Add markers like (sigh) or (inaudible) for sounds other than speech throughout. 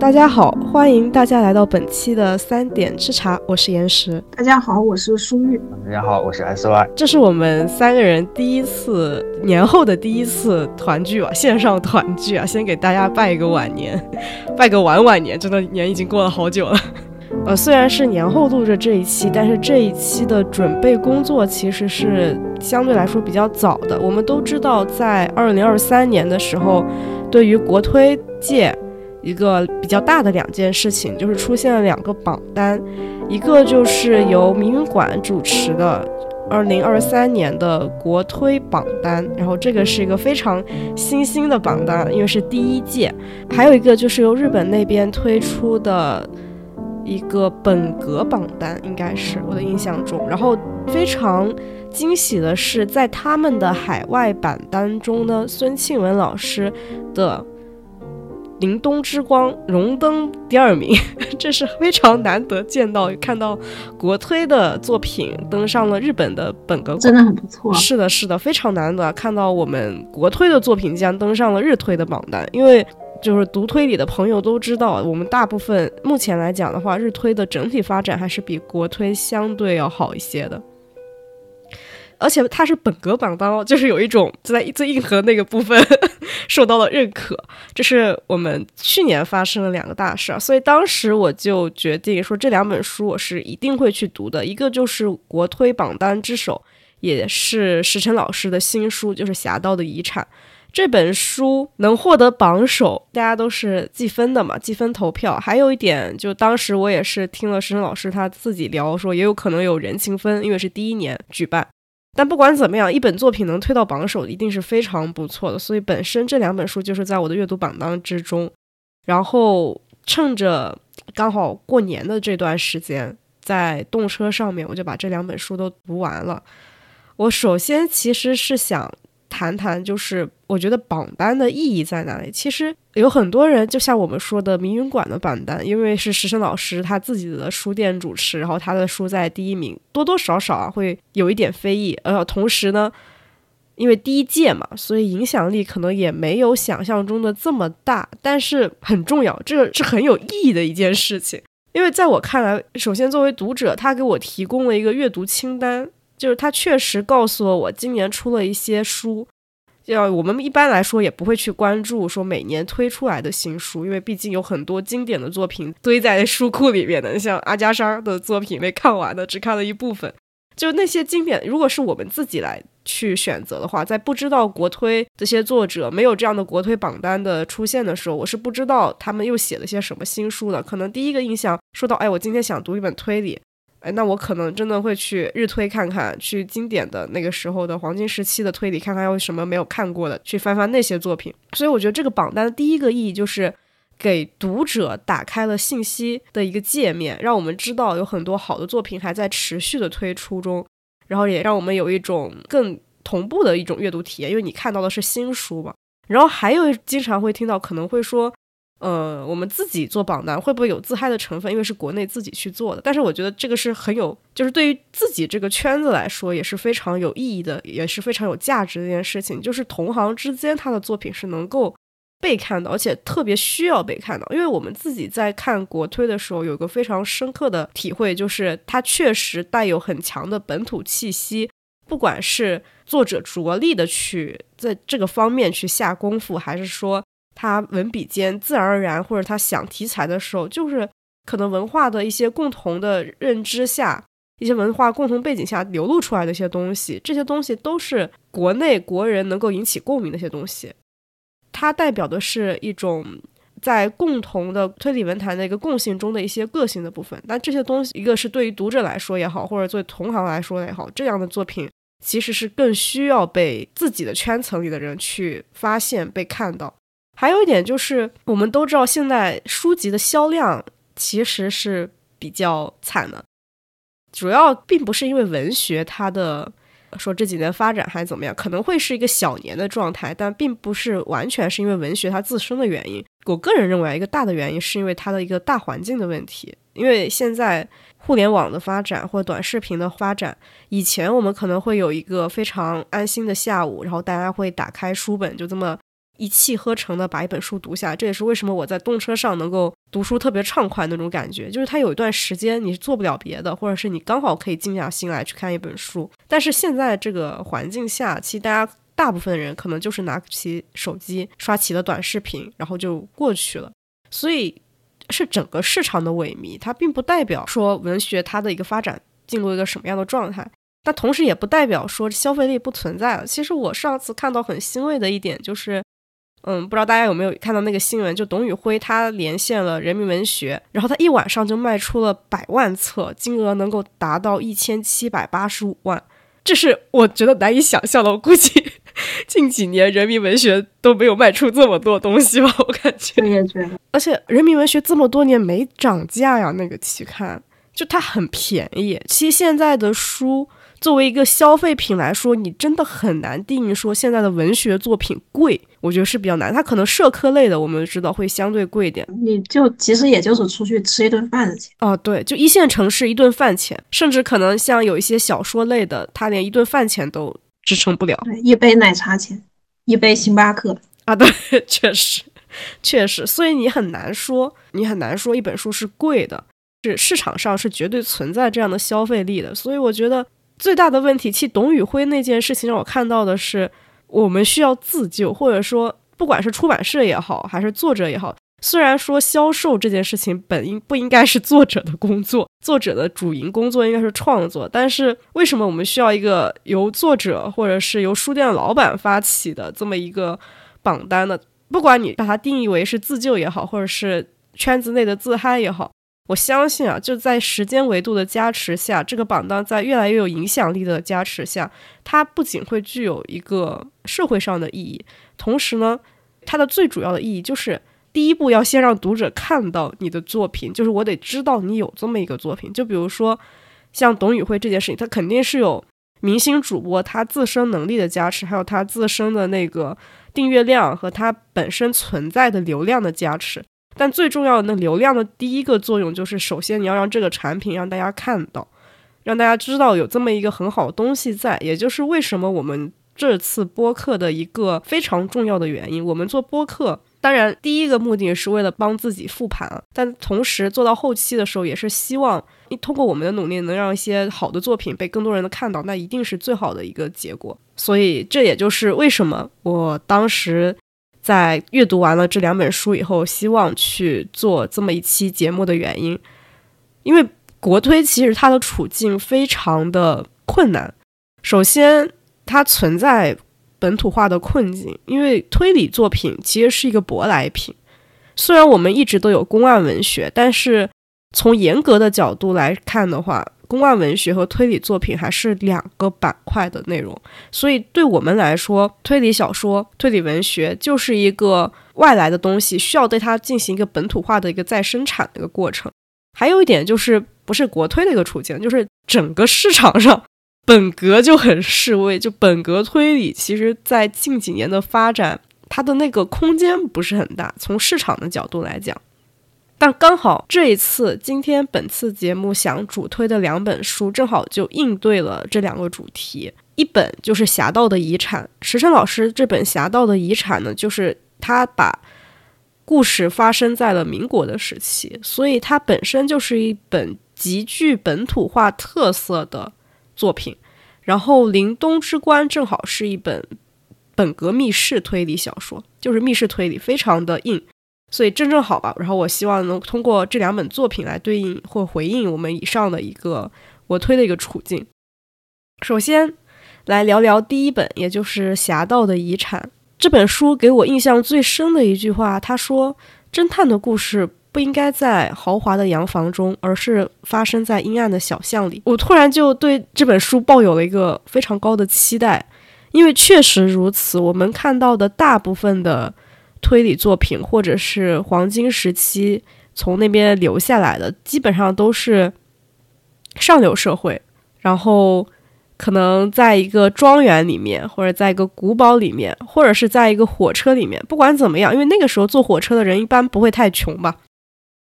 大家好，欢迎大家来到本期的三点吃茶，我是岩石。大家好，我是舒玉。大家好，我是 S Y。这是我们三个人第一次年后的第一次团聚啊，线上团聚啊，先给大家拜一个晚年，(laughs) 拜个晚晚年，真的年已经过了好久了。(laughs) 呃，虽然是年后录着这一期，但是这一期的准备工作其实是相对来说比较早的。我们都知道，在二零二三年的时候，对于国推界一个比较大的两件事情，就是出现了两个榜单，一个就是由明云馆主持的二零二三年的国推榜单，然后这个是一个非常新兴的榜单，因为是第一届，还有一个就是由日本那边推出的。一个本格榜单应该是我的印象中，然后非常惊喜的是，在他们的海外榜单中呢，孙庆文老师的《凛冬之光》荣登第二名，(laughs) 这是非常难得见到看到国推的作品登上了日本的本格，真的很不错。是的，是的，非常难得看到我们国推的作品竟然登上了日推的榜单，因为。就是读推理的朋友都知道，我们大部分目前来讲的话，日推的整体发展还是比国推相对要好一些的。而且它是本格榜单，就是有一种在最硬核那个部分 (laughs) 受到了认可。这是我们去年发生了两个大事儿，所以当时我就决定说，这两本书我是一定会去读的。一个就是国推榜单之首，也是石晨老师的新书，就是《侠盗的遗产》。这本书能获得榜首，大家都是计分的嘛，计分投票。还有一点，就当时我也是听了石生老师他自己聊说，也有可能有人情分，因为是第一年举办。但不管怎么样，一本作品能推到榜首，一定是非常不错的。所以本身这两本书就是在我的阅读榜单之中。然后趁着刚好过年的这段时间，在动车上面，我就把这两本书都读完了。我首先其实是想。谈谈，就是我觉得榜单的意义在哪里？其实有很多人，就像我们说的明云馆的榜单，因为是石生老师他自己的书店主持，然后他的书在第一名，多多少少啊会有一点非议。呃，同时呢，因为第一届嘛，所以影响力可能也没有想象中的这么大。但是很重要，这个是很有意义的一件事情。因为在我看来，首先作为读者，他给我提供了一个阅读清单。就是他确实告诉了我，今年出了一些书，要我们一般来说也不会去关注说每年推出来的新书，因为毕竟有很多经典的作品堆在 (laughs) 书库里面的，像阿加莎的作品没看完的，只看了一部分。就那些经典，如果是我们自己来去选择的话，在不知道国推这些作者没有这样的国推榜单的出现的时候，我是不知道他们又写了些什么新书的。可能第一个印象说到，哎，我今天想读一本推理。哎，那我可能真的会去日推看看，去经典的那个时候的黄金时期的推理看看，有什么没有看过的，去翻翻那些作品。所以我觉得这个榜单的第一个意义就是给读者打开了信息的一个界面，让我们知道有很多好的作品还在持续的推出中，然后也让我们有一种更同步的一种阅读体验，因为你看到的是新书嘛。然后还有经常会听到可能会说。呃，我们自己做榜单会不会有自嗨的成分？因为是国内自己去做的，但是我觉得这个是很有，就是对于自己这个圈子来说也是非常有意义的，也是非常有价值的一件事情。就是同行之间他的作品是能够被看到，而且特别需要被看到。因为我们自己在看国推的时候，有个非常深刻的体会，就是它确实带有很强的本土气息，不管是作者着力的去在这个方面去下功夫，还是说。他文笔间自然而然，或者他想题材的时候，就是可能文化的一些共同的认知下，一些文化共同背景下流露出来的一些东西，这些东西都是国内国人能够引起共鸣的一些东西。它代表的是一种在共同的推理文坛的一个共性中的一些个性的部分。但这些东西，一个是对于读者来说也好，或者作为同行来说也好，这样的作品其实是更需要被自己的圈层里的人去发现、被看到。还有一点就是，我们都知道现在书籍的销量其实是比较惨的，主要并不是因为文学它的说这几年发展还是怎么样，可能会是一个小年的状态，但并不是完全是因为文学它自身的原因。我个人认为，一个大的原因是因为它的一个大环境的问题，因为现在互联网的发展或者短视频的发展，以前我们可能会有一个非常安心的下午，然后大家会打开书本，就这么。一气呵成的把一本书读下。这也是为什么我在动车上能够读书特别畅快那种感觉，就是它有一段时间你是做不了别的，或者是你刚好可以静下心来去看一本书。但是现在这个环境下，其实大家大部分人可能就是拿起手机刷起了短视频，然后就过去了。所以是整个市场的萎靡，它并不代表说文学它的一个发展进入一个什么样的状态。但同时也不代表说消费力不存在了。其实我上次看到很欣慰的一点就是，嗯，不知道大家有没有看到那个新闻，就董宇辉他连线了人民文学，然后他一晚上就卖出了百万册，金额能够达到一千七百八十五万，这是我觉得难以想象的。我估计 (laughs) 近几年人民文学都没有卖出这么多东西吧，我感觉。我也觉得。而且人民文学这么多年没涨价呀，那个期刊就它很便宜。其实现在的书。作为一个消费品来说，你真的很难定义说现在的文学作品贵，我觉得是比较难。它可能社科类的，我们知道会相对贵一点。你就其实也就是出去吃一顿饭的钱哦，对，就一线城市一顿饭钱，甚至可能像有一些小说类的，它连一顿饭钱都支撑不了。对，一杯奶茶钱，一杯星巴克啊，对，(laughs) 确实，确实，所以你很难说，你很难说一本书是贵的，是市场上是绝对存在这样的消费力的。所以我觉得。最大的问题，其实董宇辉那件事情让我看到的是，我们需要自救，或者说，不管是出版社也好，还是作者也好，虽然说销售这件事情本应不应该是作者的工作，作者的主营工作应该是创作，但是为什么我们需要一个由作者或者是由书店老板发起的这么一个榜单呢？不管你把它定义为是自救也好，或者是圈子内的自嗨也好。我相信啊，就在时间维度的加持下，这个榜单在越来越有影响力的加持下，它不仅会具有一个社会上的意义，同时呢，它的最主要的意义就是第一步要先让读者看到你的作品，就是我得知道你有这么一个作品。就比如说像董宇辉这件事情，他肯定是有明星主播他自身能力的加持，还有他自身的那个订阅量和他本身存在的流量的加持。但最重要的，那流量的第一个作用就是，首先你要让这个产品让大家看到，让大家知道有这么一个很好的东西在。也就是为什么我们这次播客的一个非常重要的原因。我们做播客，当然第一个目的是为了帮自己复盘，但同时做到后期的时候，也是希望通过我们的努力，能让一些好的作品被更多人的看到，那一定是最好的一个结果。所以这也就是为什么我当时。在阅读完了这两本书以后，希望去做这么一期节目的原因，因为国推其实它的处境非常的困难。首先，它存在本土化的困境，因为推理作品其实是一个舶来品。虽然我们一直都有公案文学，但是从严格的角度来看的话，公案文学和推理作品还是两个板块的内容，所以对我们来说，推理小说、推理文学就是一个外来的东西，需要对它进行一个本土化的一个再生产的一个过程。还有一点就是，不是国推的一个处境，就是整个市场上本格就很示威，就本格推理，其实在近几年的发展，它的那个空间不是很大。从市场的角度来讲。但刚好这一次，今天本次节目想主推的两本书，正好就应对了这两个主题。一本就是《侠盗的遗产》，石琛老师这本《侠盗的遗产》呢，就是他把故事发生在了民国的时期，所以它本身就是一本极具本土化特色的作品。然后《林东之关》正好是一本本格密室推理小说，就是密室推理，非常的硬。所以正正好吧，然后我希望能通过这两本作品来对应或回应我们以上的一个我推的一个处境。首先来聊聊第一本，也就是《侠盗的遗产》这本书给我印象最深的一句话，他说：“侦探的故事不应该在豪华的洋房中，而是发生在阴暗的小巷里。”我突然就对这本书抱有了一个非常高的期待，因为确实如此，我们看到的大部分的。推理作品，或者是黄金时期从那边留下来的，基本上都是上流社会，然后可能在一个庄园里面，或者在一个古堡里面，或者是在一个火车里面。不管怎么样，因为那个时候坐火车的人一般不会太穷吧。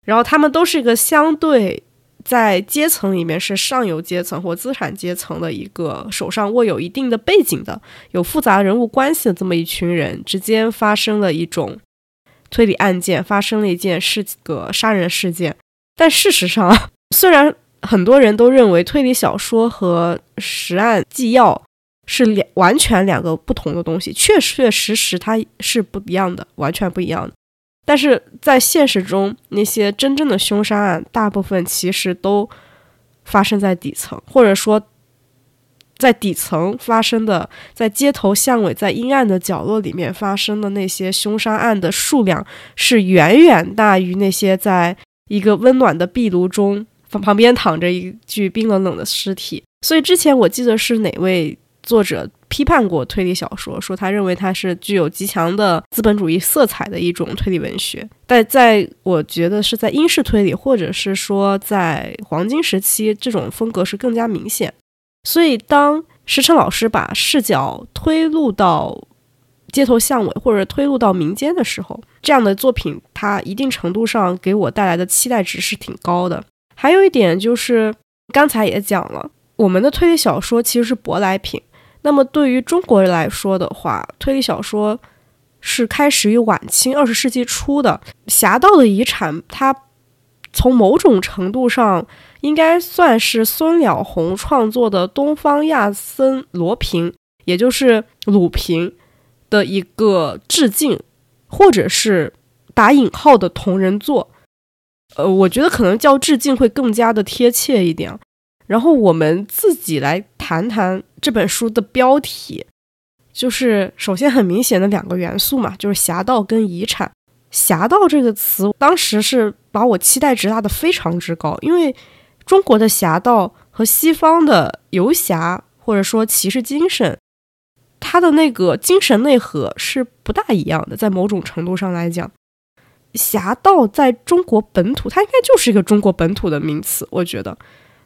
然后他们都是一个相对在阶层里面是上游阶层或资产阶层的一个手上握有一定的背景的、有复杂人物关系的这么一群人之间发生了一种推理案件，发生了一件是个杀人事件。但事实上，虽然很多人都认为推理小说和实案纪要是两完全两个不同的东西，确确实实它是不一样的，完全不一样的。但是在现实中，那些真正的凶杀案，大部分其实都发生在底层，或者说在底层发生的，在街头巷尾、在阴暗的角落里面发生的那些凶杀案的数量，是远远大于那些在一个温暖的壁炉中旁边躺着一具冰冷冷的尸体。所以之前我记得是哪位作者。批判过推理小说，说他认为它是具有极强的资本主义色彩的一种推理文学。但在我觉得是在英式推理，或者是说在黄金时期，这种风格是更加明显。所以，当石成老师把视角推入到街头巷尾，或者推入到民间的时候，这样的作品，它一定程度上给我带来的期待值是挺高的。还有一点就是，刚才也讲了，我们的推理小说其实是舶来品。那么对于中国人来说的话，推理小说是开始于晚清二十世纪初的《侠盗的遗产》，它从某种程度上应该算是孙了红创作的东方亚森罗平，也就是鲁平的一个致敬，或者是打引号的同人作。呃，我觉得可能叫致敬会更加的贴切一点。然后我们自己来谈谈这本书的标题，就是首先很明显的两个元素嘛，就是侠盗跟遗产。侠盗这个词当时是把我期待值拉得非常之高，因为中国的侠盗和西方的游侠或者说骑士精神，它的那个精神内核是不大一样的。在某种程度上来讲，侠盗在中国本土，它应该就是一个中国本土的名词，我觉得。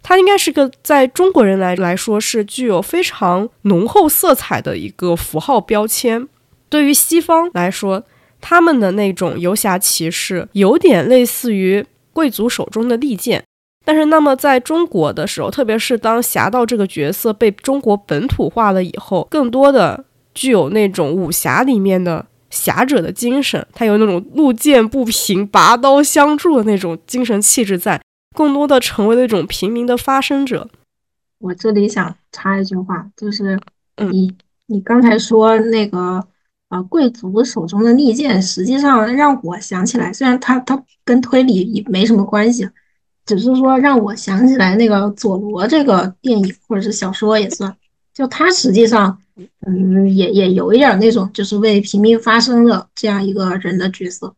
它应该是个在中国人来来说是具有非常浓厚色彩的一个符号标签。对于西方来说，他们的那种游侠骑士有点类似于贵族手中的利剑。但是，那么在中国的时候，特别是当侠盗这个角色被中国本土化了以后，更多的具有那种武侠里面的侠者的精神，他有那种路见不平拔刀相助的那种精神气质在。更多的成为了一种平民的发声者。我这里想插一句话，就是你你刚才说那个呃贵族手中的利剑，实际上让我想起来，虽然它它跟推理也没什么关系，只是说让我想起来那个佐罗这个电影或者是小说也算，就他实际上嗯也也有一点那种就是为平民发声的这样一个人的角色。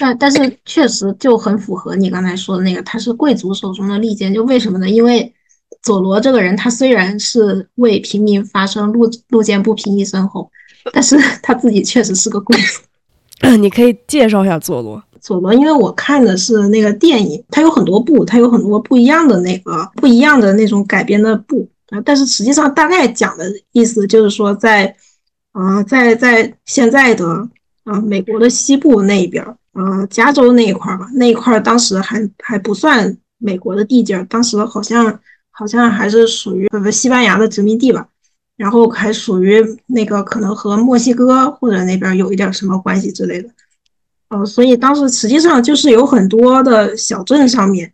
但但是确实就很符合你刚才说的那个，他是贵族手中的利剑。就为什么呢？因为佐罗这个人，他虽然是为平民发声，路路见不平一声吼，但是 (laughs) 他自己确实是个贵族。(coughs) 你可以介绍一下佐罗。佐罗，因为我看的是那个电影，它有很多部，它有很多不一样的那个不一样的那种改编的部啊。但是实际上大概讲的意思就是说，在啊，在在现在的啊美国的西部那边。呃，加州那一块儿吧，那一块儿当时还还不算美国的地界儿，当时好像好像还是属于呃西班牙的殖民地吧，然后还属于那个可能和墨西哥或者那边有一点什么关系之类的，呃，所以当时实际上就是有很多的小镇上面，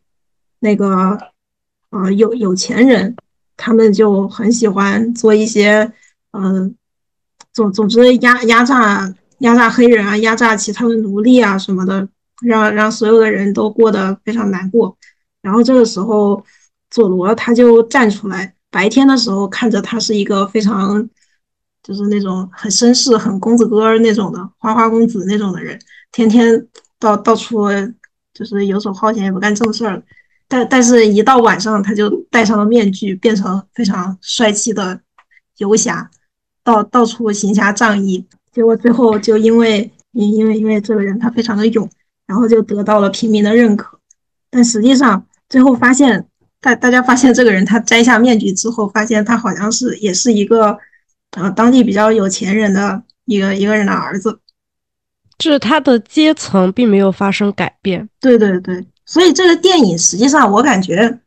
那个呃有有钱人，他们就很喜欢做一些嗯，总总之压压榨。压榨黑人啊，压榨其他的奴隶啊什么的，让让所有的人都过得非常难过。然后这个时候，佐罗他就站出来。白天的时候看着他是一个非常，就是那种很绅士、很公子哥那种的花花公子那种的人，天天到 (laughs) 到处就是游手好闲，也不干正事儿。但但是一到晚上，他就戴上了面具，变成非常帅气的游侠，到到处行侠仗义。结果最后就因为因因为因为这个人他非常的勇，然后就得到了平民的认可。但实际上最后发现，大大家发现这个人他摘下面具之后，发现他好像是也是一个呃当地比较有钱人的一个一个人的儿子，就是他的阶层并没有发生改变。对对对，所以这个电影实际上我感觉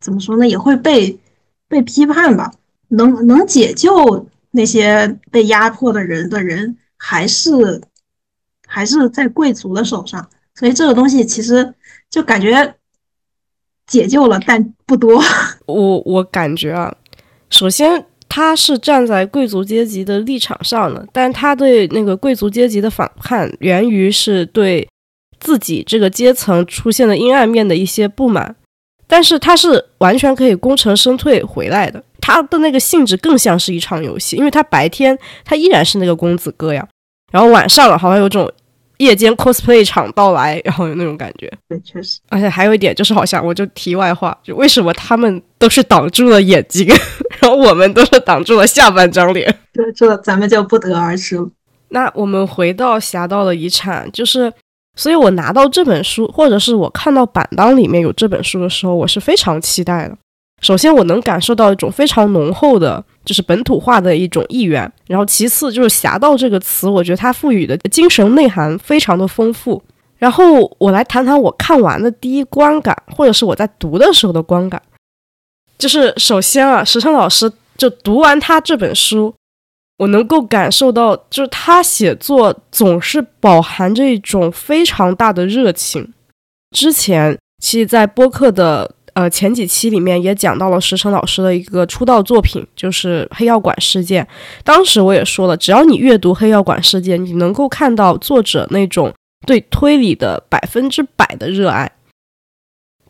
怎么说呢，也会被被批判吧。能能解救那些被压迫的人的人，还是还是在贵族的手上。所以这个东西其实就感觉解救了，但不多。(laughs) 我我感觉啊，首先他是站在贵族阶级的立场上的，但他对那个贵族阶级的反叛，源于是对自己这个阶层出现的阴暗面的一些不满。但是他是完全可以功成身退回来的，他的那个性质更像是一场游戏，因为他白天他依然是那个公子哥呀，然后晚上了好像有种夜间 cosplay 场到来，然后有那种感觉。对，确实。而且还有一点就是，好像我就题外话，就为什么他们都是挡住了眼睛，(laughs) 然后我们都是挡住了下半张脸？这这咱们就不得而知了。那我们回到《侠盗的遗产》，就是。所以我拿到这本书，或者是我看到板当里面有这本书的时候，我是非常期待的。首先，我能感受到一种非常浓厚的，就是本土化的一种意愿。然后，其次就是“侠盗”这个词，我觉得它赋予的精神内涵非常的丰富。然后，我来谈谈我看完的第一观感，或者是我在读的时候的观感。就是首先啊，石成老师就读完他这本书。我能够感受到，就是他写作总是饱含着一种非常大的热情。之前其实，在播客的呃前几期里面也讲到了石成老师的一个出道作品，就是《黑药馆事件》。当时我也说了，只要你阅读《黑药馆事件》，你能够看到作者那种对推理的百分之百的热爱。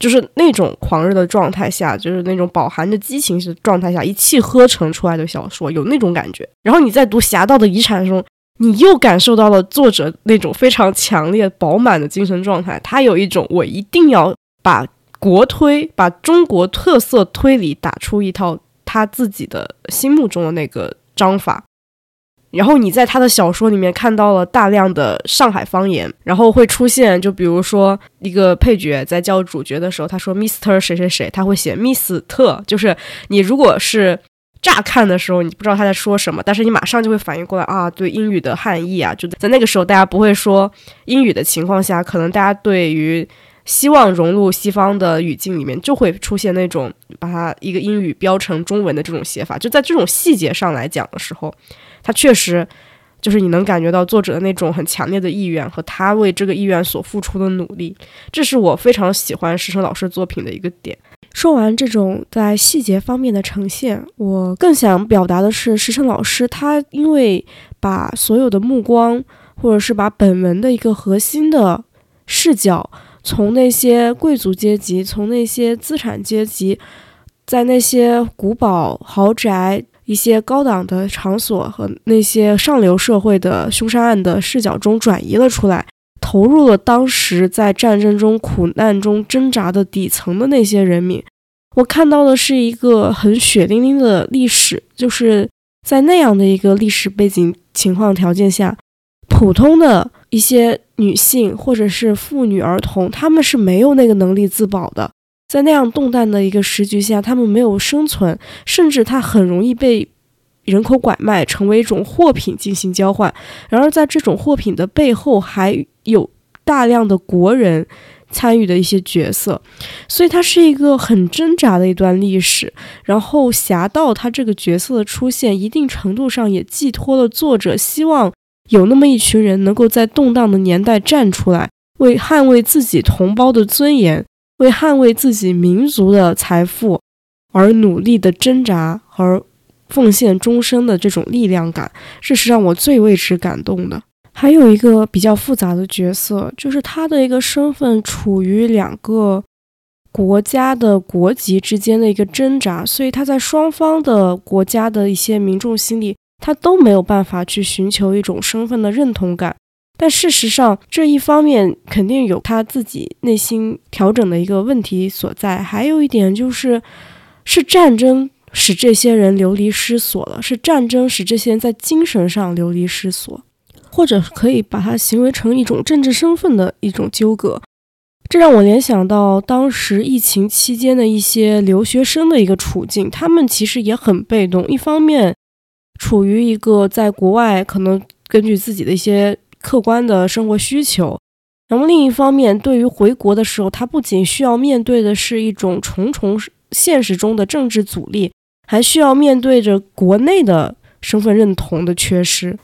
就是那种狂热的状态下，就是那种饱含着激情的状态下，一气呵成出来的小说，有那种感觉。然后你在读《侠盗的遗产》中，你又感受到了作者那种非常强烈、饱满的精神状态。他有一种我一定要把国推、把中国特色推理打出一套他自己的心目中的那个章法。然后你在他的小说里面看到了大量的上海方言，然后会出现，就比如说一个配角在叫主角的时候，他说 Mister 谁谁谁，他会写 Miss 特，就是你如果是乍看的时候，你不知道他在说什么，但是你马上就会反应过来啊，对英语的汉译啊，就在那个时候，大家不会说英语的情况下，可能大家对于希望融入西方的语境里面，就会出现那种把它一个英语标成中文的这种写法，就在这种细节上来讲的时候。它确实，就是你能感觉到作者的那种很强烈的意愿和他为这个意愿所付出的努力，这是我非常喜欢石成老师作品的一个点。说完这种在细节方面的呈现，我更想表达的是，石成老师他因为把所有的目光，或者是把本文的一个核心的视角，从那些贵族阶级，从那些资产阶级，在那些古堡豪宅。一些高档的场所和那些上流社会的凶杀案的视角中转移了出来，投入了当时在战争中苦难中挣扎的底层的那些人民。我看到的是一个很血淋淋的历史，就是在那样的一个历史背景情况条件下，普通的一些女性或者是妇女儿童，他们是没有那个能力自保的。在那样动荡的一个时局下，他们没有生存，甚至他很容易被人口拐卖，成为一种货品进行交换。然而，在这种货品的背后，还有大量的国人参与的一些角色，所以它是一个很挣扎的一段历史。然后，侠盗他这个角色的出现，一定程度上也寄托了作者希望有那么一群人能够在动荡的年代站出来，为捍卫自己同胞的尊严。为捍卫自己民族的财富而努力的挣扎和奉献终生的这种力量感，这是让我最为之感动的。还有一个比较复杂的角色，就是他的一个身份处于两个国家的国籍之间的一个挣扎，所以他在双方的国家的一些民众心里，他都没有办法去寻求一种身份的认同感。但事实上，这一方面肯定有他自己内心调整的一个问题所在。还有一点就是，是战争使这些人流离失所了，是战争使这些人在精神上流离失所，或者可以把它行为成一种政治身份的一种纠葛。这让我联想到当时疫情期间的一些留学生的一个处境，他们其实也很被动，一方面处于一个在国外可能根据自己的一些。客观的生活需求，然后另一方面，对于回国的时候，他不仅需要面对的是一种重重现实中的政治阻力，还需要面对着国内的身份认同的缺失。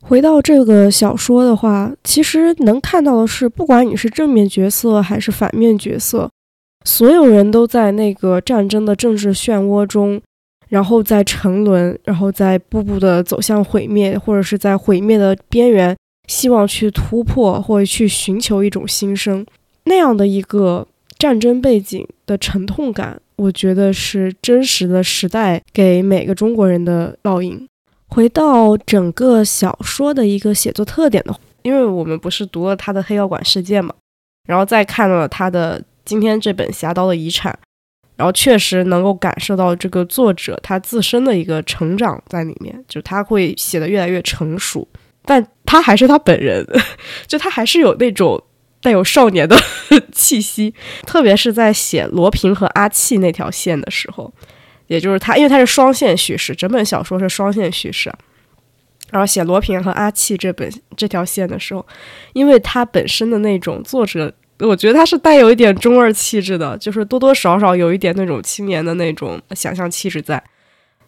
回到这个小说的话，其实能看到的是，不管你是正面角色还是反面角色，所有人都在那个战争的政治漩涡中，然后在沉沦，然后在步步的走向毁灭，或者是在毁灭的边缘。希望去突破或者去寻求一种新生，那样的一个战争背景的沉痛感，我觉得是真实的时代给每个中国人的烙印。回到整个小说的一个写作特点的，因为我们不是读了他的《黑药馆事件》嘛，然后再看了他的今天这本《侠刀的遗产》，然后确实能够感受到这个作者他自身的一个成长在里面，就他会写的越来越成熟。但他还是他本人，(laughs) 就他还是有那种带有少年的气息，特别是在写罗平和阿气那条线的时候，也就是他，因为他是双线叙事，整本小说是双线叙事，然后写罗平和阿气这本这条线的时候，因为他本身的那种作者，我觉得他是带有一点中二气质的，就是多多少少有一点那种青年的那种想象气质在，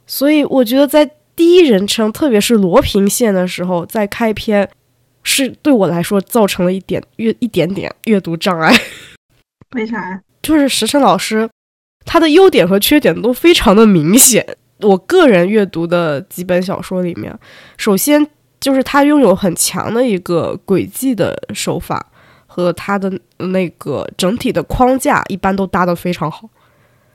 所以我觉得在。第一人称，特别是罗平线的时候，在开篇是对我来说造成了一点阅一点点阅读障碍。为啥？就是石晨老师他的优点和缺点都非常的明显。我个人阅读的几本小说里面，首先就是他拥有很强的一个轨迹的手法和他的那个整体的框架，一般都搭得非常好。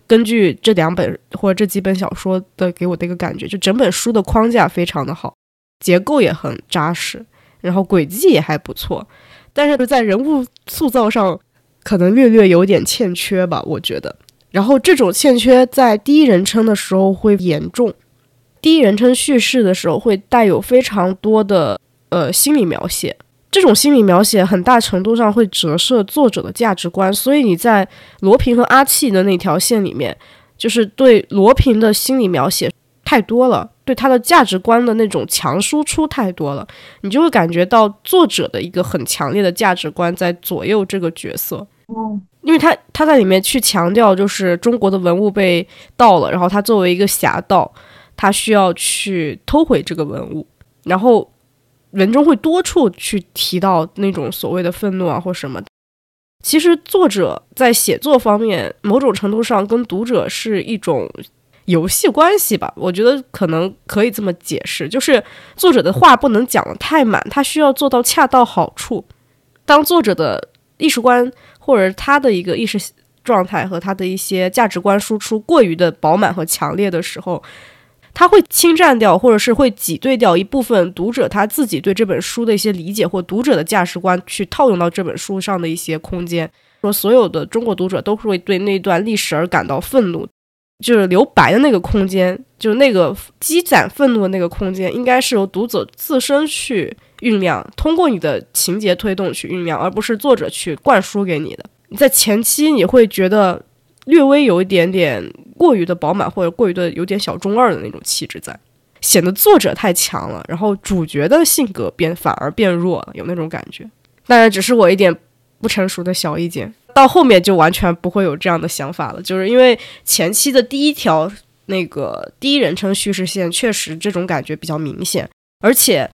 根据这两本或者这几本小说的给我的一个感觉，就整本书的框架非常的好，结构也很扎实，然后轨迹也还不错，但是在人物塑造上可能略略有点欠缺吧，我觉得。然后这种欠缺在第一人称的时候会严重，第一人称叙事的时候会带有非常多的呃心理描写。这种心理描写很大程度上会折射作者的价值观，所以你在罗平和阿气的那条线里面，就是对罗平的心理描写太多了，对他的价值观的那种强输出太多了，你就会感觉到作者的一个很强烈的价值观在左右这个角色。嗯，因为他他在里面去强调，就是中国的文物被盗了，然后他作为一个侠盗，他需要去偷回这个文物，然后。文中会多处去提到那种所谓的愤怒啊或什么。其实作者在写作方面，某种程度上跟读者是一种游戏关系吧。我觉得可能可以这么解释，就是作者的话不能讲得太满，他需要做到恰到好处。当作者的意识观或者他的一个意识状态和他的一些价值观输出过于的饱满和强烈的时候。他会侵占掉，或者是会挤兑掉一部分读者他自己对这本书的一些理解，或读者的价值观去套用到这本书上的一些空间。说所有的中国读者都会对那段历史而感到愤怒，就是留白的那个空间，就是那个积攒愤怒的那个空间，应该是由读者自身去酝酿，通过你的情节推动去酝酿，而不是作者去灌输给你的。你在前期你会觉得。略微有一点点过于的饱满，或者过于的有点小中二的那种气质在，显得作者太强了，然后主角的性格变反而变弱了，有那种感觉。当然，只是我一点不成熟的小意见，到后面就完全不会有这样的想法了，就是因为前期的第一条那个第一人称叙事线确实这种感觉比较明显，而且。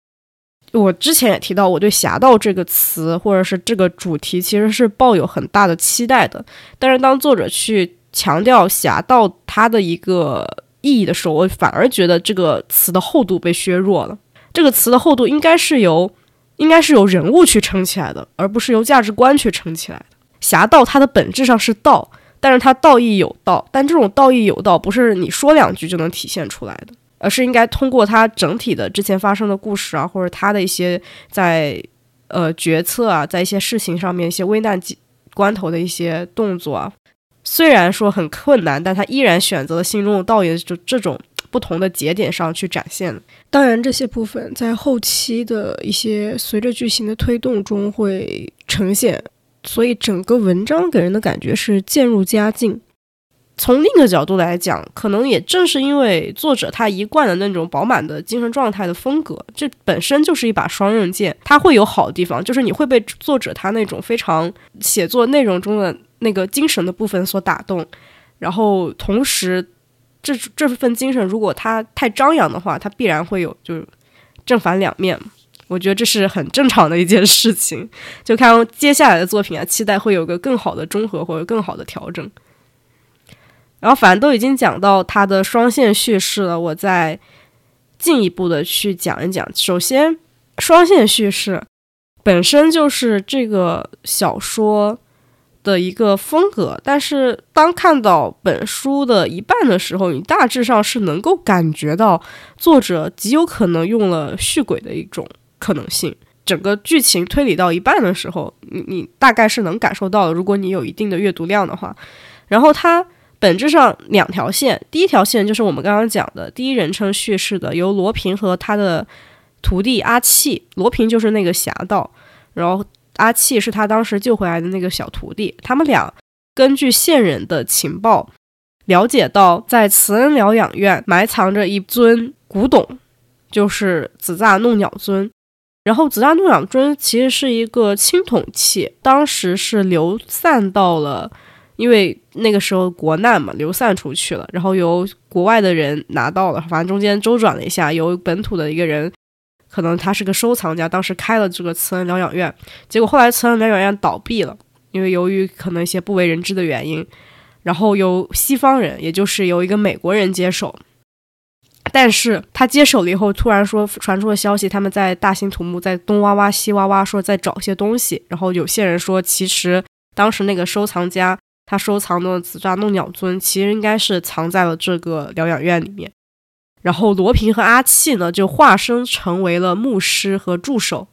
我之前也提到，我对“侠盗”这个词或者是这个主题其实是抱有很大的期待的。但是当作者去强调“侠盗”它的一个意义的时候，我反而觉得这个词的厚度被削弱了。这个词的厚度应该是由应该是由人物去撑起来的，而不是由价值观去撑起来的。侠盗它的本质上是道，但是它道义有道，但这种道义有道不是你说两句就能体现出来的。而是应该通过他整体的之前发生的故事啊，或者他的一些在呃决策啊，在一些事情上面一些危难关头的一些动作啊，虽然说很困难，但他依然选择了心中的道义，就这种不同的节点上去展现。当然，这些部分在后期的一些随着剧情的推动中会呈现，所以整个文章给人的感觉是渐入佳境。从另一个角度来讲，可能也正是因为作者他一贯的那种饱满的精神状态的风格，这本身就是一把双刃剑。它会有好的地方，就是你会被作者他那种非常写作内容中的那个精神的部分所打动，然后同时这这份精神如果它太张扬的话，它必然会有就正反两面。我觉得这是很正常的一件事情，就看接下来的作品啊，期待会有个更好的中和或者更好的调整。然后反正都已经讲到它的双线叙事了，我再进一步的去讲一讲。首先，双线叙事本身就是这个小说的一个风格，但是当看到本书的一半的时候，你大致上是能够感觉到作者极有可能用了续轨的一种。可能性，整个剧情推理到一半的时候，你你大概是能感受到的。如果你有一定的阅读量的话，然后它本质上两条线，第一条线就是我们刚刚讲的第一人称叙事的，由罗平和他的徒弟阿气，罗平就是那个侠盗，然后阿气是他当时救回来的那个小徒弟，他们俩根据线人的情报了解到，在慈恩疗养院埋藏着一尊古董，就是紫煞弄鸟尊。然后紫砂弄鸟尊其实是一个青铜器，当时是流散到了，因为那个时候国难嘛，流散出去了，然后由国外的人拿到了，反正中间周转了一下，由本土的一个人，可能他是个收藏家，当时开了这个慈恩疗养院，结果后来慈恩疗养院倒闭了，因为由于可能一些不为人知的原因，然后由西方人，也就是由一个美国人接手。但是他接手了以后，突然说传出了消息，他们在大兴土木，在东挖挖西挖挖，说在找些东西。然后有些人说，其实当时那个收藏家他收藏的紫砂弄鸟尊，其实应该是藏在了这个疗养院里面。然后罗平和阿气呢，就化身成为了牧师和助手，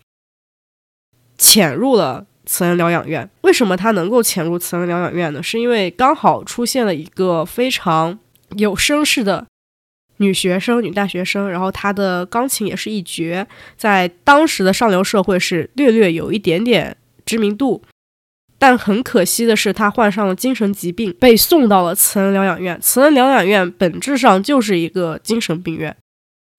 潜入了慈恩疗养院。为什么他能够潜入慈恩疗养院呢？是因为刚好出现了一个非常有声势的。女学生，女大学生，然后她的钢琴也是一绝，在当时的上流社会是略略有一点点知名度，但很可惜的是，他患上了精神疾病，被送到了慈恩疗养院。慈恩疗养院本质上就是一个精神病院，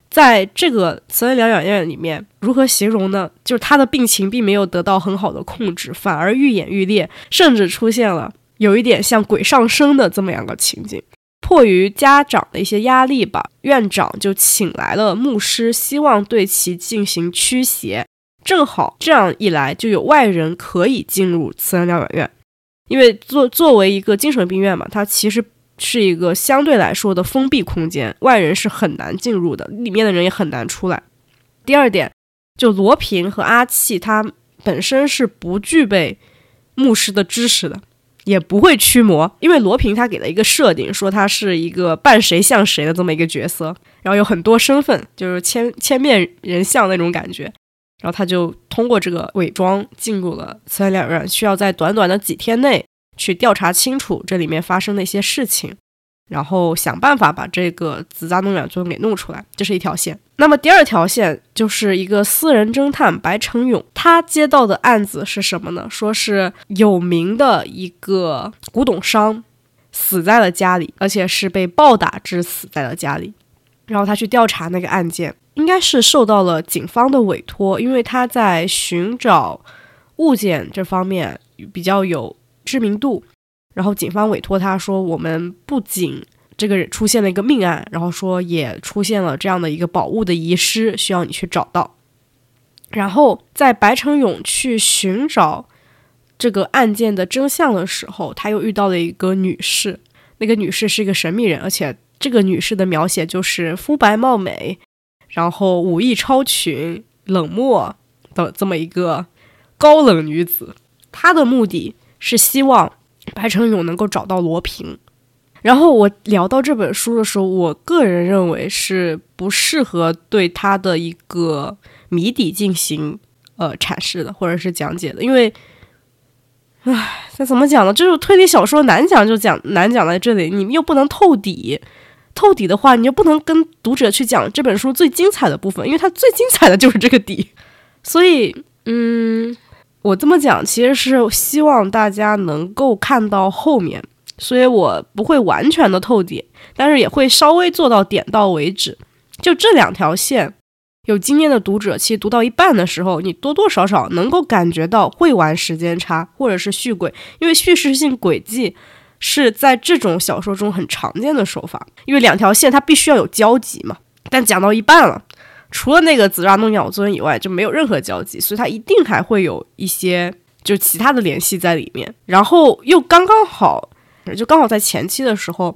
在这个慈恩疗养院里面，如何形容呢？就是他的病情并没有得到很好的控制，反而愈演愈烈，甚至出现了有一点像鬼上身的这么样个情景。迫于家长的一些压力吧，院长就请来了牧师，希望对其进行驱邪。正好这样一来，就有外人可以进入慈恩疗养院，因为作作为一个精神病院嘛，它其实是一个相对来说的封闭空间，外人是很难进入的，里面的人也很难出来。第二点，就罗平和阿气，他本身是不具备牧师的知识的。也不会驱魔，因为罗平他给了一个设定，说他是一个扮谁像谁的这么一个角色，然后有很多身份，就是千千面人像那种感觉，然后他就通过这个伪装进入了慈恩疗养院，需要在短短的几天内去调查清楚这里面发生的一些事情。然后想办法把这个紫砂弄鸟尊给弄出来，这是一条线。那么第二条线就是一个私人侦探白成勇，他接到的案子是什么呢？说是有名的一个古董商死在了家里，而且是被暴打致死在了家里。然后他去调查那个案件，应该是受到了警方的委托，因为他在寻找物件这方面比较有知名度。然后警方委托他说：“我们不仅这个人出现了一个命案，然后说也出现了这样的一个宝物的遗失，需要你去找到。”然后在白成勇去寻找这个案件的真相的时候，他又遇到了一个女士。那个女士是一个神秘人，而且这个女士的描写就是肤白貌美，然后武艺超群、冷漠的这么一个高冷女子。她的目的是希望。白成勇能够找到罗平，然后我聊到这本书的时候，我个人认为是不适合对他的一个谜底进行呃阐释的，或者是讲解的，因为，唉，这怎么讲呢？就是推理小说难讲就讲难讲在这里，你们又不能透底，透底的话，你就不能跟读者去讲这本书最精彩的部分，因为它最精彩的就是这个底，(laughs) 所以，嗯。我这么讲，其实是希望大家能够看到后面，所以我不会完全的透底，但是也会稍微做到点到为止。就这两条线，有经验的读者其实读到一半的时候，你多多少少能够感觉到会玩时间差或者是续轨，因为叙事性轨迹是在这种小说中很常见的手法，因为两条线它必须要有交集嘛。但讲到一半了，除了那个紫砂弄鸟尊以外，就没有任何交集，所以它一定还会有一些就其他的联系在里面。然后又刚刚好，就刚好在前期的时候。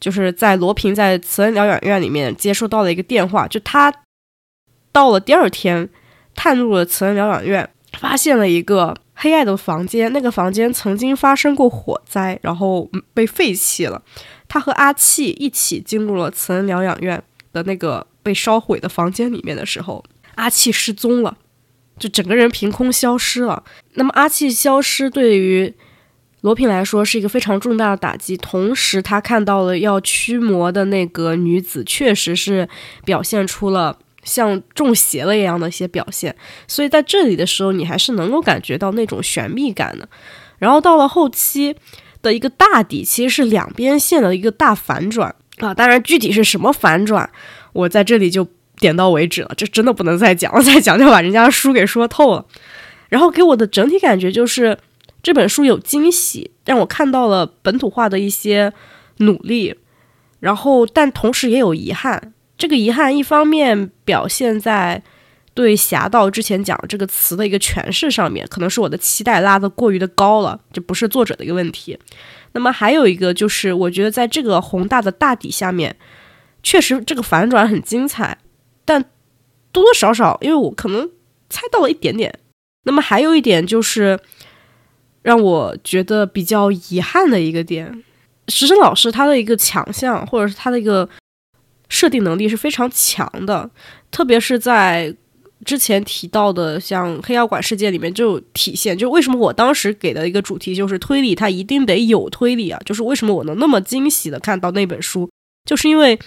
就是在罗平在慈恩疗养院里面接收到了一个电话，就他到了第二天，探入了慈恩疗养院，发现了一个黑暗的房间。那个房间曾经发生过火灾，然后被废弃了。他和阿气一起进入了慈恩疗养院的那个被烧毁的房间里面的时候，阿气失踪了，就整个人凭空消失了。那么阿气消失对于罗平来说是一个非常重大的打击，同时他看到了要驱魔的那个女子，确实是表现出了像中邪了一样的一些表现，所以在这里的时候，你还是能够感觉到那种玄秘感的。然后到了后期的一个大底，其实是两边线的一个大反转啊，当然具体是什么反转，我在这里就点到为止了，这真的不能再讲了，(laughs) 再讲就把人家书给说透了。然后给我的整体感觉就是。这本书有惊喜，让我看到了本土化的一些努力，然后但同时也有遗憾。这个遗憾一方面表现在对“侠盗”之前讲这个词的一个诠释上面，可能是我的期待拉得过于的高了，这不是作者的一个问题。那么还有一个就是，我觉得在这个宏大的大底下面，确实这个反转很精彩，但多多少少因为我可能猜到了一点点。那么还有一点就是。让我觉得比较遗憾的一个点，石生老师他的一个强项，或者是他的一个设定能力是非常强的，特别是在之前提到的像黑妖馆世界里面就体现。就为什么我当时给的一个主题就是推理，它一定得有推理啊？就是为什么我能那么惊喜的看到那本书，就是因为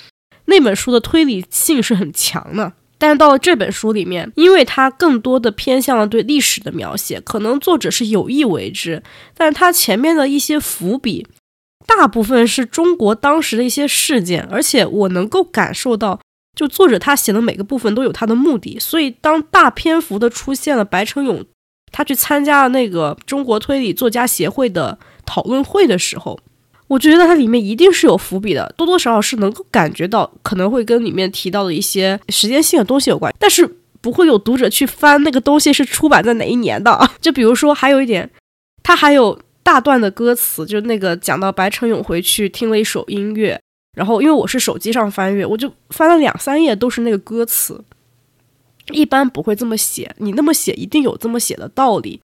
那本书的推理性是很强的。但是到了这本书里面，因为它更多的偏向了对历史的描写，可能作者是有意为之。但是它前面的一些伏笔，大部分是中国当时的一些事件，而且我能够感受到，就作者他写的每个部分都有他的目的。所以当大篇幅的出现了白成勇，他去参加了那个中国推理作家协会的讨论会的时候。我觉得它里面一定是有伏笔的，多多少少是能够感觉到可能会跟里面提到的一些时间性的东西有关，但是不会有读者去翻那个东西是出版在哪一年的。(laughs) 就比如说，还有一点，它还有大段的歌词，就那个讲到白成勇回去听了一首音乐，然后因为我是手机上翻阅，我就翻了两三页都是那个歌词。一般不会这么写，你那么写一定有这么写的道理，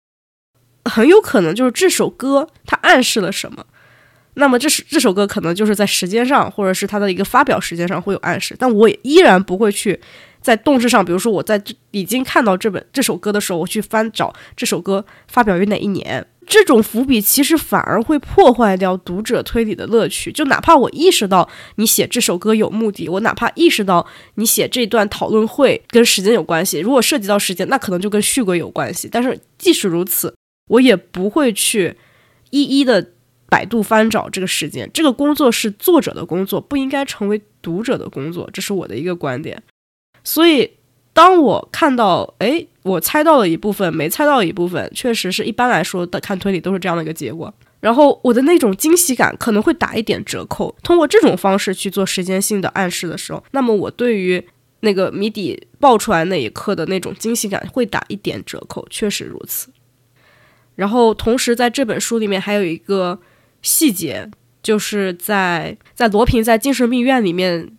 很有可能就是这首歌它暗示了什么。那么这是这首歌可能就是在时间上，或者是它的一个发表时间上会有暗示，但我也依然不会去在动势上，比如说我在已经看到这本这首歌的时候，我去翻找这首歌发表于哪一年，这种伏笔其实反而会破坏掉读者推理的乐趣。就哪怕我意识到你写这首歌有目的，我哪怕意识到你写这段讨论会跟时间有关系，如果涉及到时间，那可能就跟续轨有关系。但是即使如此，我也不会去一一的。百度翻找这个时间，这个工作是作者的工作，不应该成为读者的工作，这是我的一个观点。所以，当我看到，哎，我猜到了一部分，没猜到一部分，确实是一般来说的看推理都是这样的一个结果。然后，我的那种惊喜感可能会打一点折扣。通过这种方式去做时间性的暗示的时候，那么我对于那个谜底爆出来那一刻的那种惊喜感会打一点折扣，确实如此。然后，同时在这本书里面还有一个。细节就是在在罗平在精神病院里面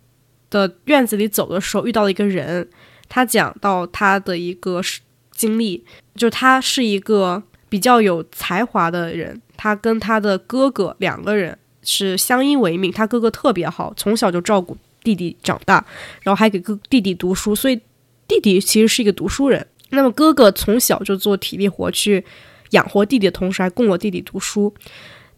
的院子里走的时候遇到了一个人，他讲到他的一个经历，就他是一个比较有才华的人，他跟他的哥哥两个人是相依为命，他哥哥特别好，从小就照顾弟弟长大，然后还给哥弟弟读书，所以弟弟其实是一个读书人。那么哥哥从小就做体力活去养活弟弟同时，还供我弟弟读书。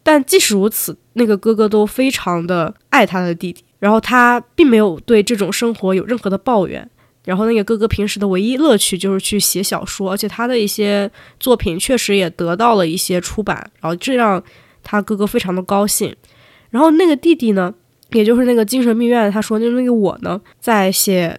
但即使如此，那个哥哥都非常的爱他的弟弟，然后他并没有对这种生活有任何的抱怨。然后那个哥哥平时的唯一乐趣就是去写小说，而且他的一些作品确实也得到了一些出版，然后这让他哥哥非常的高兴。然后那个弟弟呢，也就是那个精神病院，他说就那个我呢，在写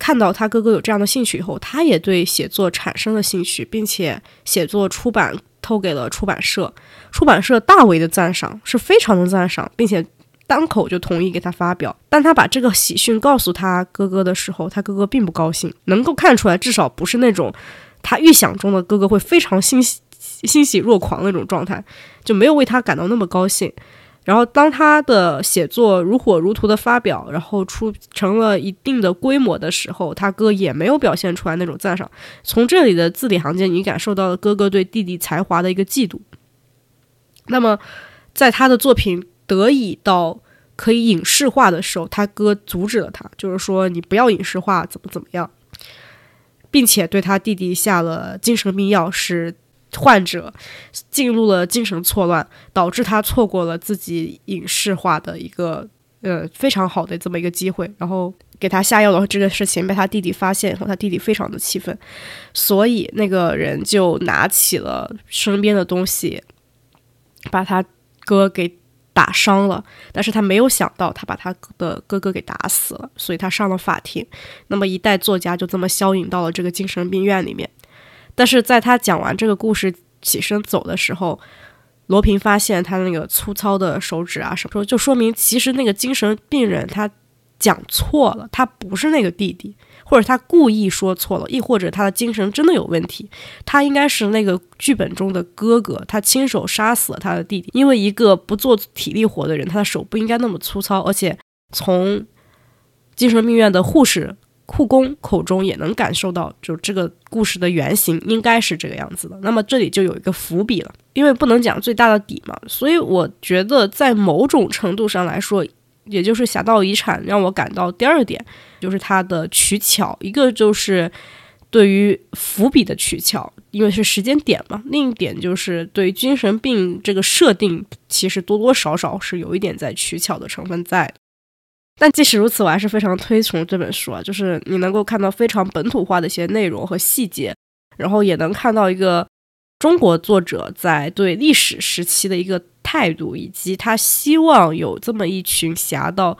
看到他哥哥有这样的兴趣以后，他也对写作产生了兴趣，并且写作出版投给了出版社，出版社大为的赞赏，是非常的赞赏，并且当口就同意给他发表。当他把这个喜讯告诉他哥哥的时候，他哥哥并不高兴，能够看出来，至少不是那种他预想中的哥哥会非常欣喜欣喜若狂那种状态，就没有为他感到那么高兴。然后，当他的写作如火如荼的发表，然后出成了一定的规模的时候，他哥也没有表现出来那种赞赏。从这里的字里行间，你感受到了哥哥对弟弟才华的一个嫉妒。那么，在他的作品得以到可以影视化的时候，他哥阻止了他，就是说你不要影视化，怎么怎么样，并且对他弟弟下了精神病药，使患者进入了精神错乱，导致他错过了自己影视化的一个呃非常好的这么一个机会。然后给他下药的话这个事情被他弟弟发现后，他弟弟非常的气愤，所以那个人就拿起了身边的东西，把他哥给打伤了。但是他没有想到，他把他的哥哥给打死了，所以他上了法庭。那么一代作家就这么消隐到了这个精神病院里面。但是在他讲完这个故事起身走的时候，罗平发现他那个粗糙的手指啊什么，就说明其实那个精神病人他讲错了，他不是那个弟弟，或者他故意说错了，亦或者他的精神真的有问题，他应该是那个剧本中的哥哥，他亲手杀死了他的弟弟。因为一个不做体力活的人，他的手不应该那么粗糙，而且从精神病院的护士。护工口中也能感受到，就这个故事的原型应该是这个样子的。那么这里就有一个伏笔了，因为不能讲最大的底嘛，所以我觉得在某种程度上来说，也就是《侠盗遗产》让我感到第二点就是它的取巧，一个就是对于伏笔的取巧，因为是时间点嘛；另一点就是对精神病这个设定，其实多多少少是有一点在取巧的成分在。但即使如此，我还是非常推崇这本书啊！就是你能够看到非常本土化的一些内容和细节，然后也能看到一个中国作者在对历史时期的一个态度，以及他希望有这么一群侠盗，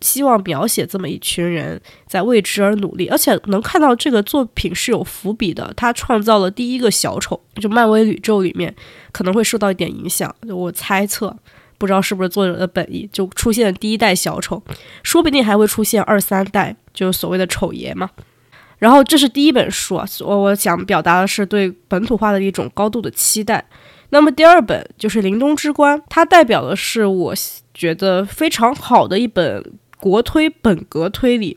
希望描写这么一群人在为之而努力，而且能看到这个作品是有伏笔的。他创造了第一个小丑，就漫威宇宙里面可能会受到一点影响，我猜测。不知道是不是作者的本意，就出现第一代小丑，说不定还会出现二三代，就是所谓的丑爷嘛。然后这是第一本书啊，我我想表达的是对本土化的一种高度的期待。那么第二本就是《林东之关》，它代表的是我觉得非常好的一本国推本格推理。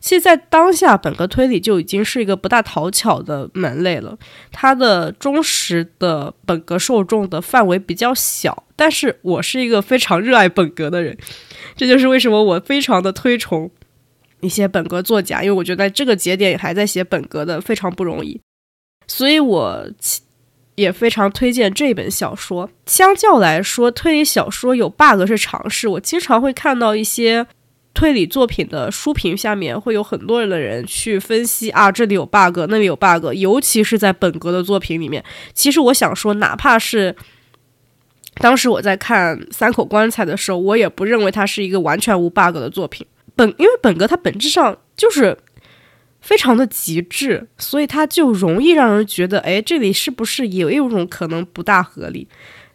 其实，在当下，本格推理就已经是一个不大讨巧的门类了。它的忠实的本格受众的范围比较小，但是我是一个非常热爱本格的人，这就是为什么我非常的推崇一些本格作家，因为我觉得这个节点还在写本格的非常不容易，所以我也非常推荐这本小说。相较来说，推理小说有 bug 是常事，我经常会看到一些。推理作品的书评下面会有很多人的人去分析啊，这里有 bug，那里有 bug，尤其是在本格的作品里面。其实我想说，哪怕是当时我在看《三口棺材》的时候，我也不认为它是一个完全无 bug 的作品。本因为本格它本质上就是非常的极致，所以它就容易让人觉得，哎，这里是不是也有一种可能不大合理？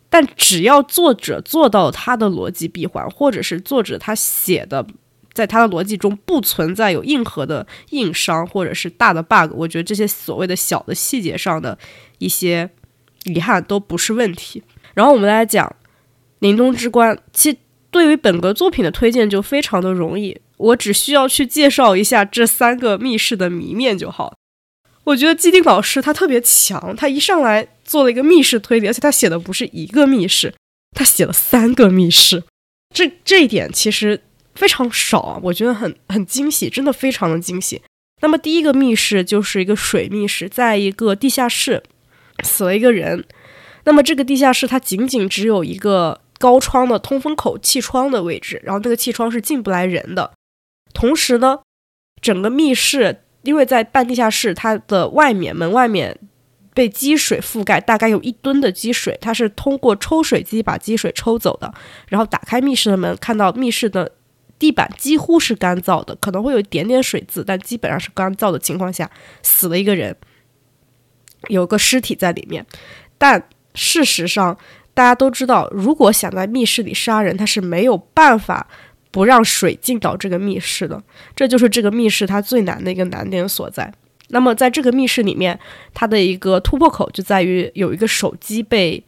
但只要作者做到他的逻辑闭环，或者是作者他写的。在他的逻辑中不存在有硬核的硬伤或者是大的 bug，我觉得这些所谓的小的细节上的一些遗憾都不是问题。然后我们来讲《林东之关》，其实对于本格作品的推荐就非常的容易，我只需要去介绍一下这三个密室的谜面就好。我觉得基丁老师他特别强，他一上来做了一个密室推理，而且他写的不是一个密室，他写了三个密室，这这一点其实。非常少啊，我觉得很很惊喜，真的非常的惊喜。那么第一个密室就是一个水密室，在一个地下室死了一个人。那么这个地下室它仅仅只有一个高窗的通风口气窗的位置，然后那个气窗是进不来人的。同时呢，整个密室因为在半地下室，它的外面门外面被积水覆盖，大概有一吨的积水，它是通过抽水机把积水抽走的。然后打开密室的门，看到密室的地板几乎是干燥的，可能会有一点点水渍，但基本上是干燥的情况下，死了一个人，有个尸体在里面。但事实上，大家都知道，如果想在密室里杀人，他是没有办法不让水进到这个密室的。这就是这个密室它最难的一个难点所在。那么，在这个密室里面，它的一个突破口就在于有一个手机被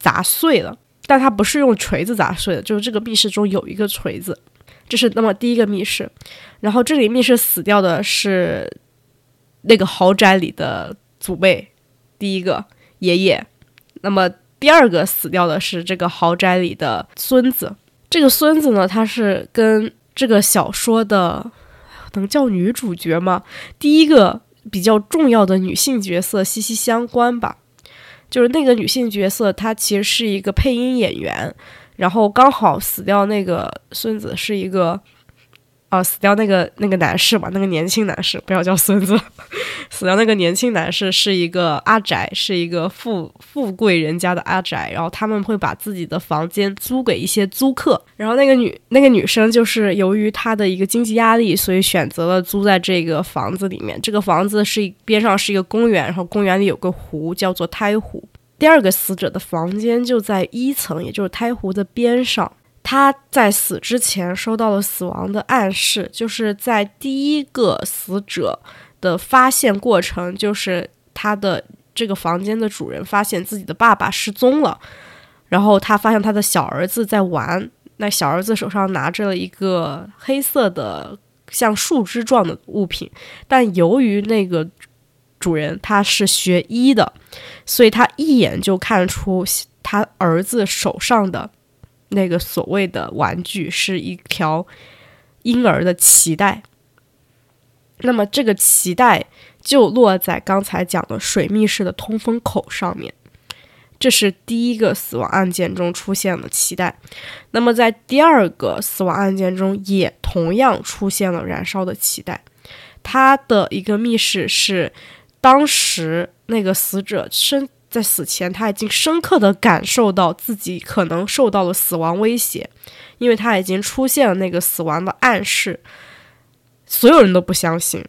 砸碎了，但它不是用锤子砸碎的，就是这个密室中有一个锤子。这是那么第一个密室，然后这里密室死掉的是那个豪宅里的祖辈，第一个爷爷。那么第二个死掉的是这个豪宅里的孙子。这个孙子呢，他是跟这个小说的能叫女主角吗？第一个。比较重要的女性角色息息相关吧，就是那个女性角色，她其实是一个配音演员，然后刚好死掉那个孙子是一个。啊，死掉那个那个男士嘛，那个年轻男士，不要叫孙子。(laughs) 死掉那个年轻男士是一个阿宅，是一个富富贵人家的阿宅，然后他们会把自己的房间租给一些租客。然后那个女那个女生就是由于她的一个经济压力，所以选择了租在这个房子里面。这个房子是边上是一个公园，然后公园里有个湖，叫做胎湖。第二个死者的房间就在一层，也就是胎湖的边上。他在死之前收到了死亡的暗示，就是在第一个死者的发现过程，就是他的这个房间的主人发现自己的爸爸失踪了，然后他发现他的小儿子在玩，那小儿子手上拿着了一个黑色的像树枝状的物品，但由于那个主人他是学医的，所以他一眼就看出他儿子手上的。那个所谓的玩具是一条婴儿的脐带，那么这个脐带就落在刚才讲的水密室的通风口上面，这是第一个死亡案件中出现了脐带。那么在第二个死亡案件中，也同样出现了燃烧的脐带。它的一个密室是当时那个死者身。在死前，他已经深刻的感受到自己可能受到了死亡威胁，因为他已经出现了那个死亡的暗示。所有人都不相信，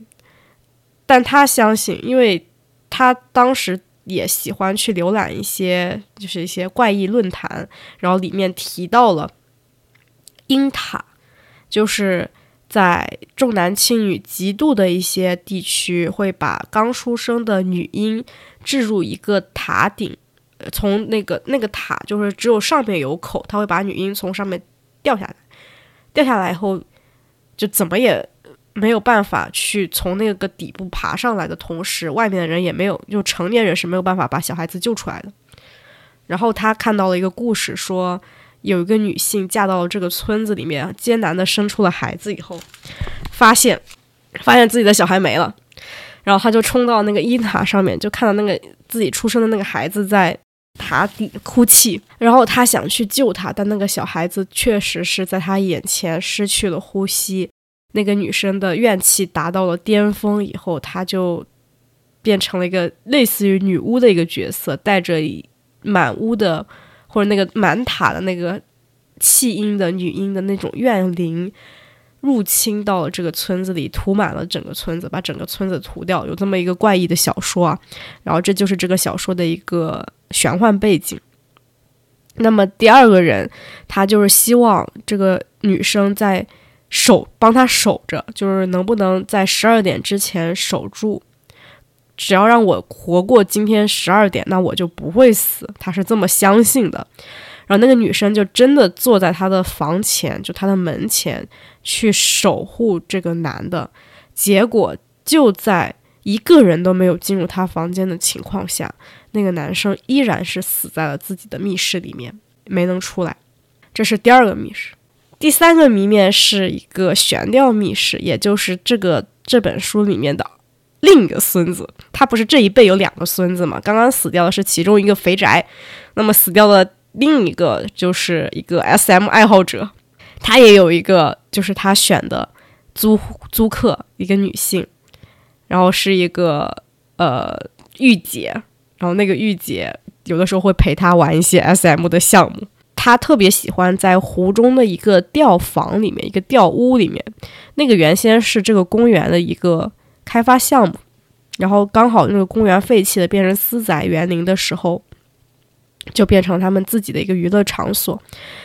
但他相信，因为他当时也喜欢去浏览一些就是一些怪异论坛，然后里面提到了鹰塔，就是在重男轻女极度的一些地区，会把刚出生的女婴。置入一个塔顶，从那个那个塔就是只有上面有口，他会把女婴从上面掉下来，掉下来以后就怎么也没有办法去从那个底部爬上来的同时，外面的人也没有，就成年人是没有办法把小孩子救出来的。然后他看到了一个故事，说有一个女性嫁到了这个村子里面，艰难的生出了孩子以后，发现发现自己的小孩没了。然后他就冲到那个一塔上面，就看到那个自己出生的那个孩子在塔底哭泣。然后他想去救他，但那个小孩子确实是在他眼前失去了呼吸。那个女生的怨气达到了巅峰以后，她就变成了一个类似于女巫的一个角色，带着满屋的或者那个满塔的那个弃婴的女婴的那种怨灵。入侵到了这个村子里，涂满了整个村子，把整个村子涂掉。有这么一个怪异的小说啊，然后这就是这个小说的一个玄幻背景。那么第二个人，他就是希望这个女生在守，帮他守着，就是能不能在十二点之前守住，只要让我活过今天十二点，那我就不会死。他是这么相信的。然后那个女生就真的坐在他的房前，就他的门前去守护这个男的。结果就在一个人都没有进入他房间的情况下，那个男生依然是死在了自己的密室里面，没能出来。这是第二个密室。第三个谜面是一个悬吊密室，也就是这个这本书里面的另一个孙子。他不是这一辈有两个孙子吗？刚刚死掉的是其中一个肥宅，那么死掉的。另一个就是一个 S.M 爱好者，他也有一个，就是他选的租租客，一个女性，然后是一个呃御姐，然后那个御姐有的时候会陪他玩一些 SM 的项目。他特别喜欢在湖中的一个吊房里面，一个吊屋里面，那个原先是这个公园的一个开发项目，然后刚好那个公园废弃了，变成私宅园林的时候，就变成他们自己的一个娱乐场所。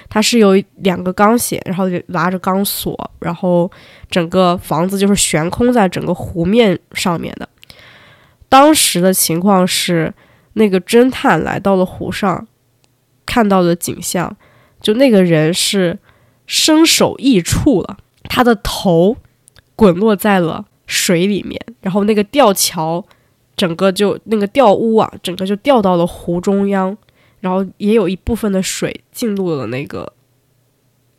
它是有两个钢弦，然后就拉着钢索，然后整个房子就是悬空在整个湖面上面的。当时的情况是，那个侦探来到了湖上。看到的景象，就那个人是身首异处了，他的头滚落在了水里面，然后那个吊桥整个就那个吊屋啊，整个就掉到了湖中央，然后也有一部分的水进入了那个，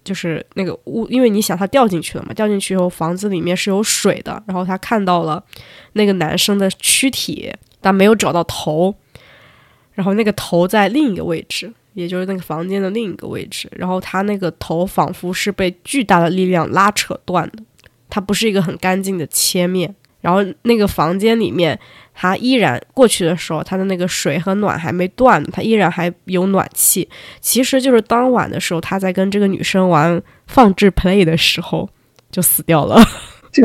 就是那个屋，因为你想他掉进去了嘛，掉进去以后房子里面是有水的，然后他看到了那个男生的躯体，但没有找到头，然后那个头在另一个位置。也就是那个房间的另一个位置，然后他那个头仿佛是被巨大的力量拉扯断的，它不是一个很干净的切面。然后那个房间里面，它依然过去的时候，它的那个水和暖还没断，它依然还有暖气。其实就是当晚的时候，他在跟这个女生玩放置 play 的时候就死掉了。这，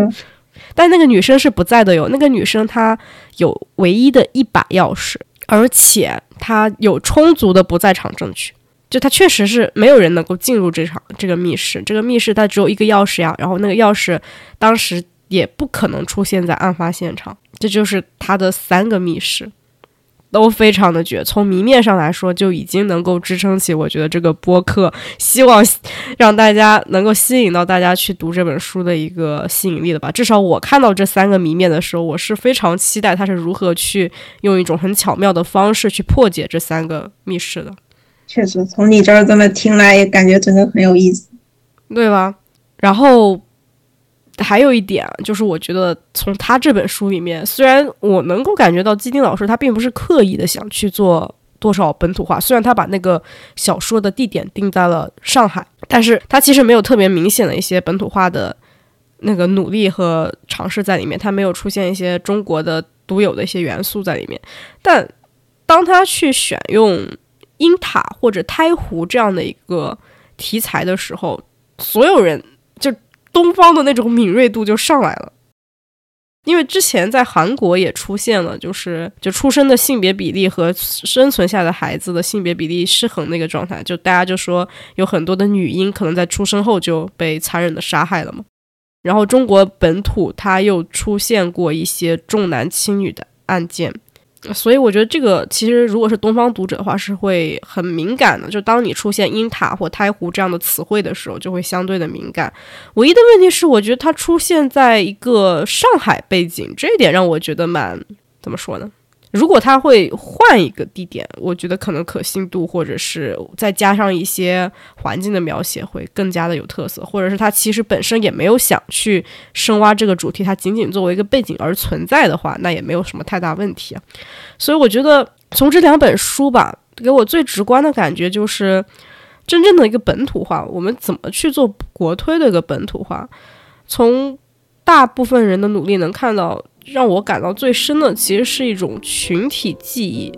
但那个女生是不在的哟。那个女生她有唯一的一把钥匙。而且她有充足的不在场证据，就他确实是没有人能够进入这场这个密室，这个密室它只有一个钥匙呀，然后那个钥匙当时也不可能出现在案发现场，这就是他的三个密室。都非常的绝，从谜面上来说就已经能够支撑起，我觉得这个播客希望让大家能够吸引到大家去读这本书的一个吸引力了吧。至少我看到这三个谜面的时候，我是非常期待他是如何去用一种很巧妙的方式去破解这三个密室的。确实，从你这儿这么听来，也感觉真的很有意思，对吧？然后。还有一点就是，我觉得从他这本书里面，虽然我能够感觉到基丁老师他并不是刻意的想去做多少本土化，虽然他把那个小说的地点定在了上海，但是他其实没有特别明显的一些本土化的那个努力和尝试在里面，他没有出现一些中国的独有的一些元素在里面。但当他去选用鹰塔或者胎湖这样的一个题材的时候，所有人就。东方的那种敏锐度就上来了，因为之前在韩国也出现了，就是就出生的性别比例和生存下的孩子的性别比例失衡那个状态，就大家就说有很多的女婴可能在出生后就被残忍的杀害了嘛。然后中国本土它又出现过一些重男轻女的案件。所以我觉得这个其实如果是东方读者的话，是会很敏感的。就当你出现鹰塔或胎湖这样的词汇的时候，就会相对的敏感。唯一的问题是，我觉得它出现在一个上海背景，这一点让我觉得蛮怎么说呢？如果他会换一个地点，我觉得可能可信度，或者是再加上一些环境的描写，会更加的有特色。或者是他其实本身也没有想去深挖这个主题，它仅仅作为一个背景而存在的话，那也没有什么太大问题啊。所以我觉得从这两本书吧，给我最直观的感觉就是，真正的一个本土化，我们怎么去做国推的一个本土化？从大部分人的努力能看到。让我感到最深的，其实是一种群体记忆，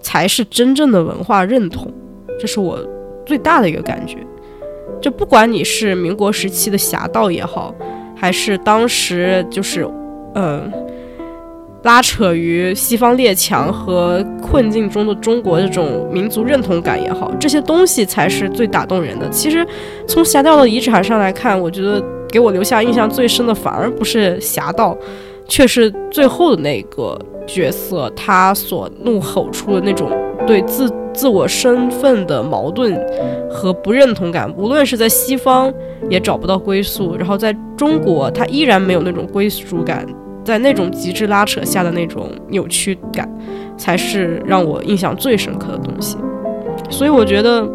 才是真正的文化认同。这是我最大的一个感觉。就不管你是民国时期的侠盗也好，还是当时就是，嗯，拉扯于西方列强和困境中的中国这种民族认同感也好，这些东西才是最打动人的。其实从侠盗的遗产上来看，我觉得给我留下印象最深的，反而不是侠盗。却是最后的那个角色，他所怒吼出的那种对自自我身份的矛盾和不认同感，无论是在西方也找不到归宿，然后在中国他依然没有那种归属感，在那种极致拉扯下的那种扭曲感，才是让我印象最深刻的东西。所以我觉得，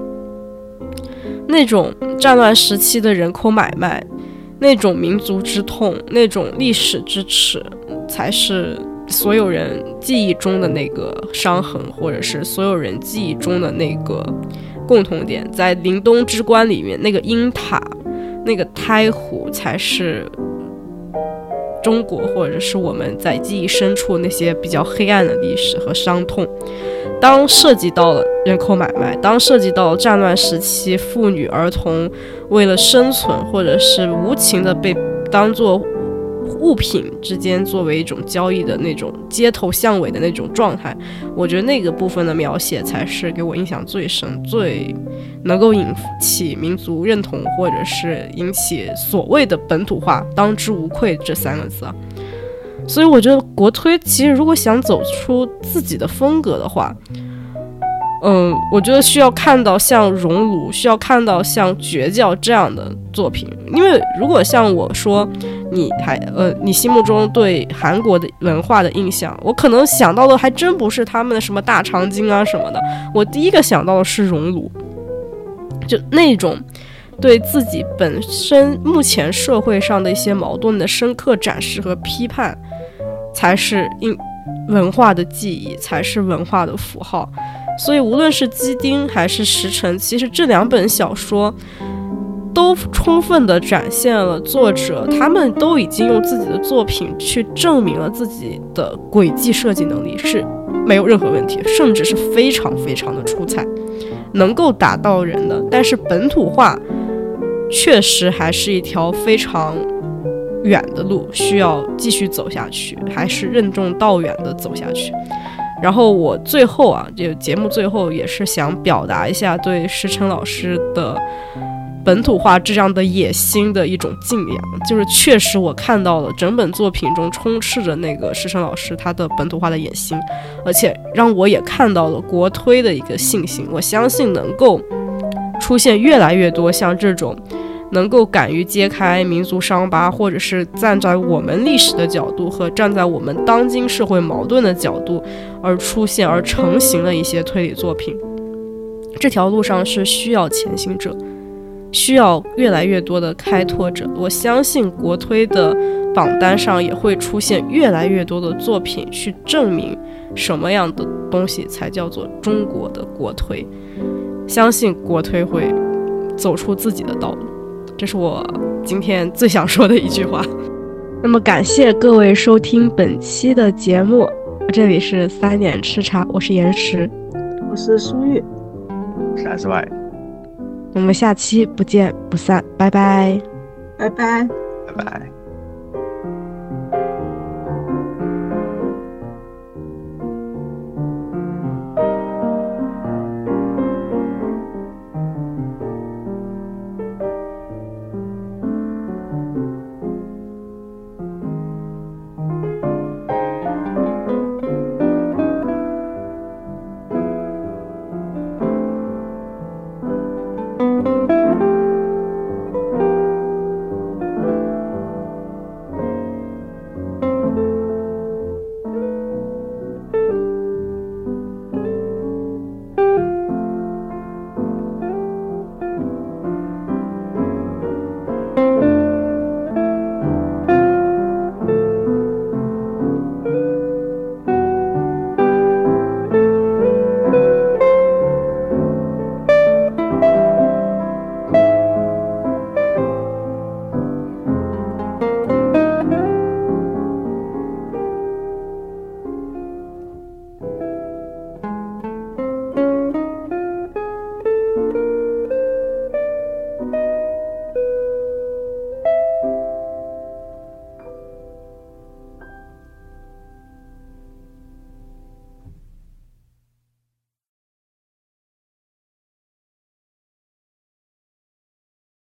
那种战乱时期的人口买卖。那种民族之痛，那种历史之耻，才是所有人记忆中的那个伤痕，或者是所有人记忆中的那个共同点。在《林东之关》里面，那个鹰塔，那个胎湖，才是中国或者是我们在记忆深处那些比较黑暗的历史和伤痛。当涉及到了人口买卖，当涉及到战乱时期妇女儿童为了生存或者是无情的被当做物品之间作为一种交易的那种街头巷尾的那种状态，我觉得那个部分的描写才是给我印象最深、最能够引起民族认同，或者是引起所谓的本土化“当之无愧”这三个字。所以我觉得国推其实如果想走出自己的风格的话，嗯，我觉得需要看到像《熔炉》，需要看到像《绝教》这样的作品。因为如果像我说，你还呃，你心目中对韩国的文化的印象，我可能想到的还真不是他们的什么大长今啊什么的。我第一个想到的是《熔炉》，就那种对自己本身目前社会上的一些矛盾的深刻展示和批判，才是印文化的记忆，才是文化的符号。所以，无论是基丁还是石城，其实这两本小说都充分地展现了作者，他们都已经用自己的作品去证明了自己的轨迹设计能力是没有任何问题，甚至是非常非常的出彩，能够打到人的。但是本土化确实还是一条非常远的路，需要继续走下去，还是任重道远地走下去。然后我最后啊，就节目最后也是想表达一下对石晨老师的本土化这样的野心的一种敬仰。就是确实我看到了整本作品中充斥着那个石晨老师他的本土化的野心，而且让我也看到了国推的一个信心。我相信能够出现越来越多像这种。能够敢于揭开民族伤疤，或者是站在我们历史的角度和站在我们当今社会矛盾的角度而出现而成型的一些推理作品，这条路上是需要前行者，需要越来越多的开拓者。我相信国推的榜单上也会出现越来越多的作品，去证明什么样的东西才叫做中国的国推。相信国推会走出自己的道路。这是我今天最想说的一句话。那么，感谢各位收听本期的节目，这里是三点吃茶，我是岩石，我是苏玉，我是 S Y，我们下期不见不散，拜拜，拜拜，拜拜。